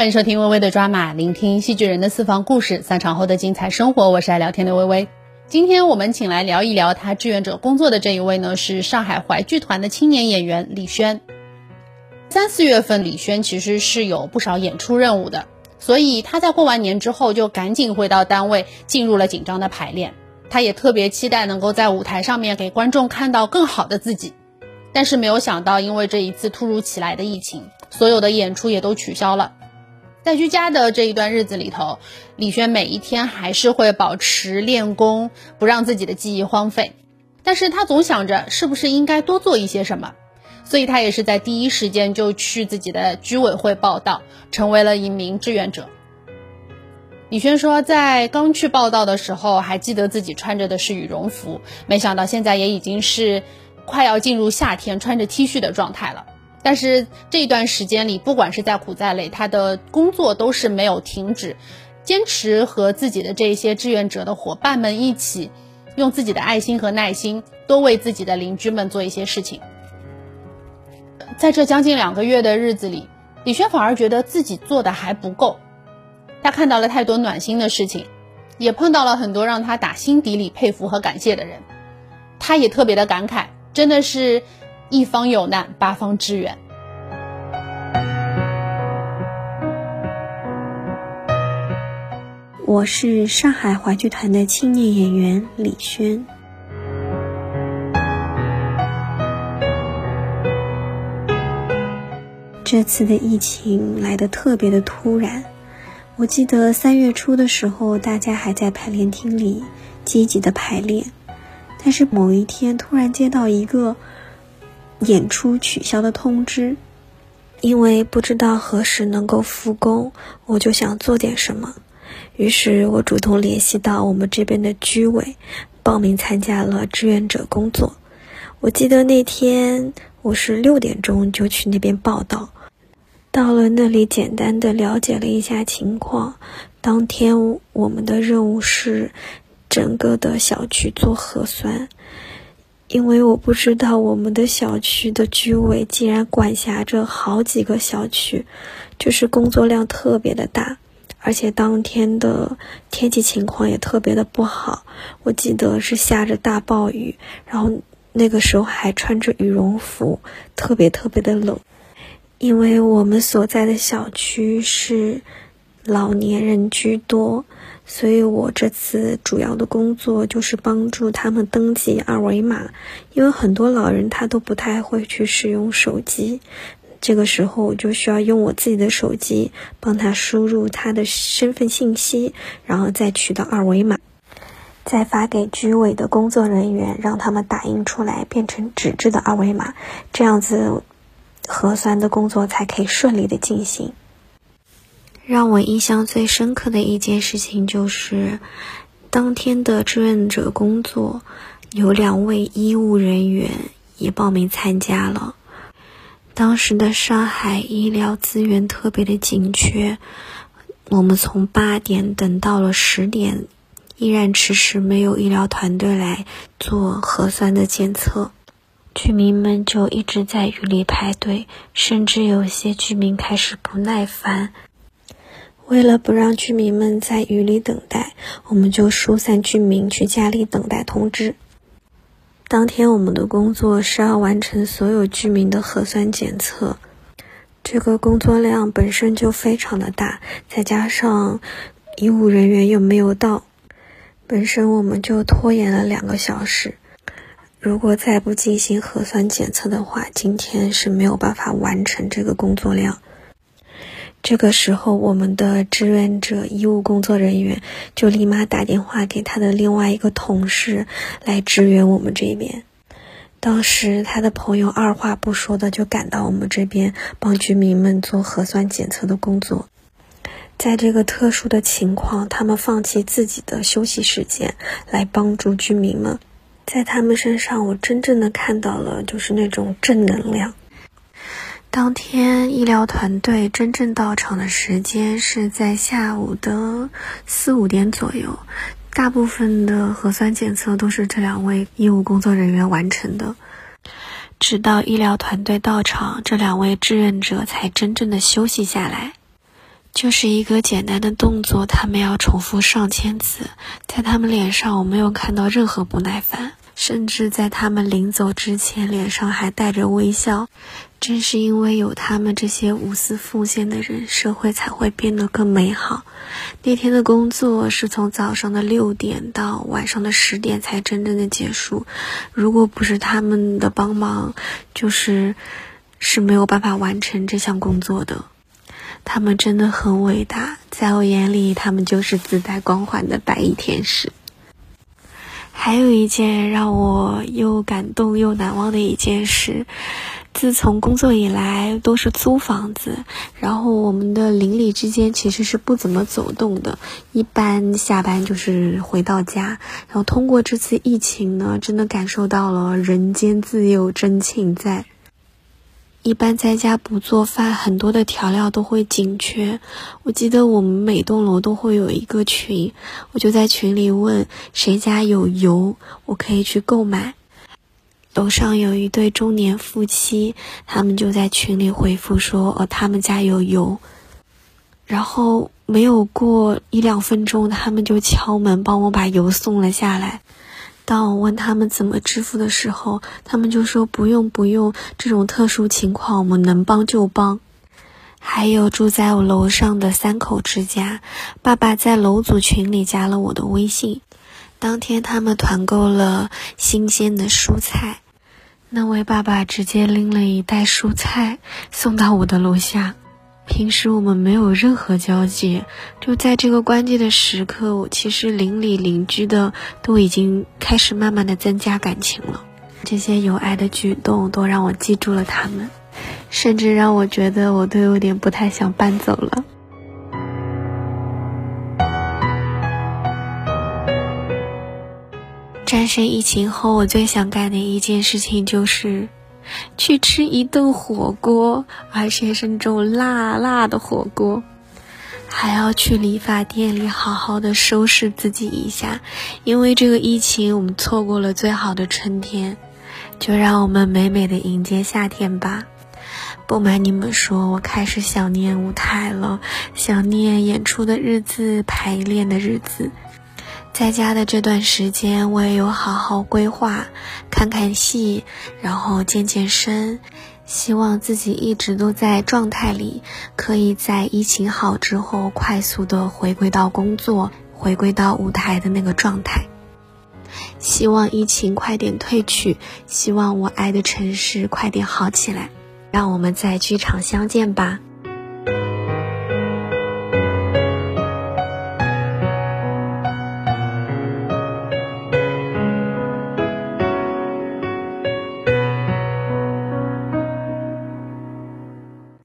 欢迎收听微微的抓马，聆听戏剧人的私房故事，散场后的精彩生活。我是爱聊天的微微。今天我们请来聊一聊他志愿者工作的这一位呢，是上海淮剧团的青年演员李轩。三四月份，李轩其实是有不少演出任务的，所以他在过完年之后就赶紧回到单位，进入了紧张的排练。他也特别期待能够在舞台上面给观众看到更好的自己，但是没有想到，因为这一次突如其来的疫情，所有的演出也都取消了。在居家的这一段日子里头，李轩每一天还是会保持练功，不让自己的记忆荒废。但是他总想着是不是应该多做一些什么，所以他也是在第一时间就去自己的居委会报道，成为了一名志愿者。李轩说，在刚去报道的时候，还记得自己穿着的是羽绒服，没想到现在也已经是快要进入夏天，穿着 T 恤的状态了。但是这一段时间里，不管是再苦再累，他的工作都是没有停止，坚持和自己的这些志愿者的伙伴们一起，用自己的爱心和耐心，多为自己的邻居们做一些事情。在这将近两个月的日子里，李轩反而觉得自己做的还不够，他看到了太多暖心的事情，也碰到了很多让他打心底里佩服和感谢的人，他也特别的感慨，真的是。一方有难，八方支援。我是上海话剧团的青年演员李轩。这次的疫情来的特别的突然，我记得三月初的时候，大家还在排练厅里积极的排练，但是某一天突然接到一个。演出取消的通知，因为不知道何时能够复工，我就想做点什么。于是我主动联系到我们这边的居委，报名参加了志愿者工作。我记得那天我是六点钟就去那边报道，到了那里简单的了解了一下情况。当天我们的任务是整个的小区做核酸。因为我不知道我们的小区的居委竟然管辖着好几个小区，就是工作量特别的大，而且当天的天气情况也特别的不好。我记得是下着大暴雨，然后那个时候还穿着羽绒服，特别特别的冷。因为我们所在的小区是老年人居多。所以我这次主要的工作就是帮助他们登记二维码，因为很多老人他都不太会去使用手机，这个时候我就需要用我自己的手机帮他输入他的身份信息，然后再取到二维码，再发给居委的工作人员，让他们打印出来变成纸质的二维码，这样子核酸的工作才可以顺利的进行。让我印象最深刻的一件事情就是，当天的志愿者工作，有两位医务人员也报名参加了。当时的上海医疗资源特别的紧缺，我们从八点等到了十点，依然迟迟没有医疗团队来做核酸的检测，居民们就一直在雨里排队，甚至有些居民开始不耐烦。为了不让居民们在雨里等待，我们就疏散居民去家里等待通知。当天我们的工作是要完成所有居民的核酸检测，这个工作量本身就非常的大，再加上医务人员又没有到，本身我们就拖延了两个小时。如果再不进行核酸检测的话，今天是没有办法完成这个工作量。这个时候，我们的志愿者医务工作人员就立马打电话给他的另外一个同事来支援我们这边。当时他的朋友二话不说的就赶到我们这边帮居民们做核酸检测的工作。在这个特殊的情况，他们放弃自己的休息时间来帮助居民们，在他们身上，我真正的看到了就是那种正能量。当天医疗团队真正到场的时间是在下午的四五点左右，大部分的核酸检测都是这两位医务工作人员完成的。直到医疗团队到场，这两位志愿者才真正的休息下来。就是一个简单的动作，他们要重复上千次。在他们脸上，我没有看到任何不耐烦，甚至在他们临走之前，脸上还带着微笑。正是因为有他们这些无私奉献的人，社会才会变得更美好。那天的工作是从早上的六点到晚上的十点才真正的结束。如果不是他们的帮忙，就是是没有办法完成这项工作的。他们真的很伟大，在我眼里，他们就是自带光环的白衣天使。还有一件让我又感动又难忘的一件事，自从工作以来都是租房子，然后我们的邻里之间其实是不怎么走动的，一般下班就是回到家。然后通过这次疫情呢，真的感受到了人间自有真情在。一般在家不做饭，很多的调料都会紧缺。我记得我们每栋楼都会有一个群，我就在群里问谁家有油，我可以去购买。楼上有一对中年夫妻，他们就在群里回复说：“哦，他们家有油。”然后没有过一两分钟，他们就敲门帮我把油送了下来。当我问他们怎么支付的时候，他们就说不用不用，这种特殊情况我们能帮就帮。还有住在我楼上的三口之家，爸爸在楼组群里加了我的微信，当天他们团购了新鲜的蔬菜，那位爸爸直接拎了一袋蔬菜送到我的楼下。平时我们没有任何交集，就在这个关键的时刻，我其实邻里邻居的都已经开始慢慢的增加感情了。这些有爱的举动都让我记住了他们，甚至让我觉得我都有点不太想搬走了。战胜疫情后，我最想干的一件事情就是。去吃一顿火锅，而且是那种辣辣的火锅，还要去理发店里好好的收拾自己一下，因为这个疫情，我们错过了最好的春天，就让我们美美的迎接夏天吧。不瞒你们说，我开始想念舞台了，想念演出的日子，排练的日子。在家的这段时间，我也有好好规划，看看戏，然后健健身，希望自己一直都在状态里，可以在疫情好之后快速的回归到工作，回归到舞台的那个状态。希望疫情快点退去，希望我爱的城市快点好起来，让我们在剧场相见吧。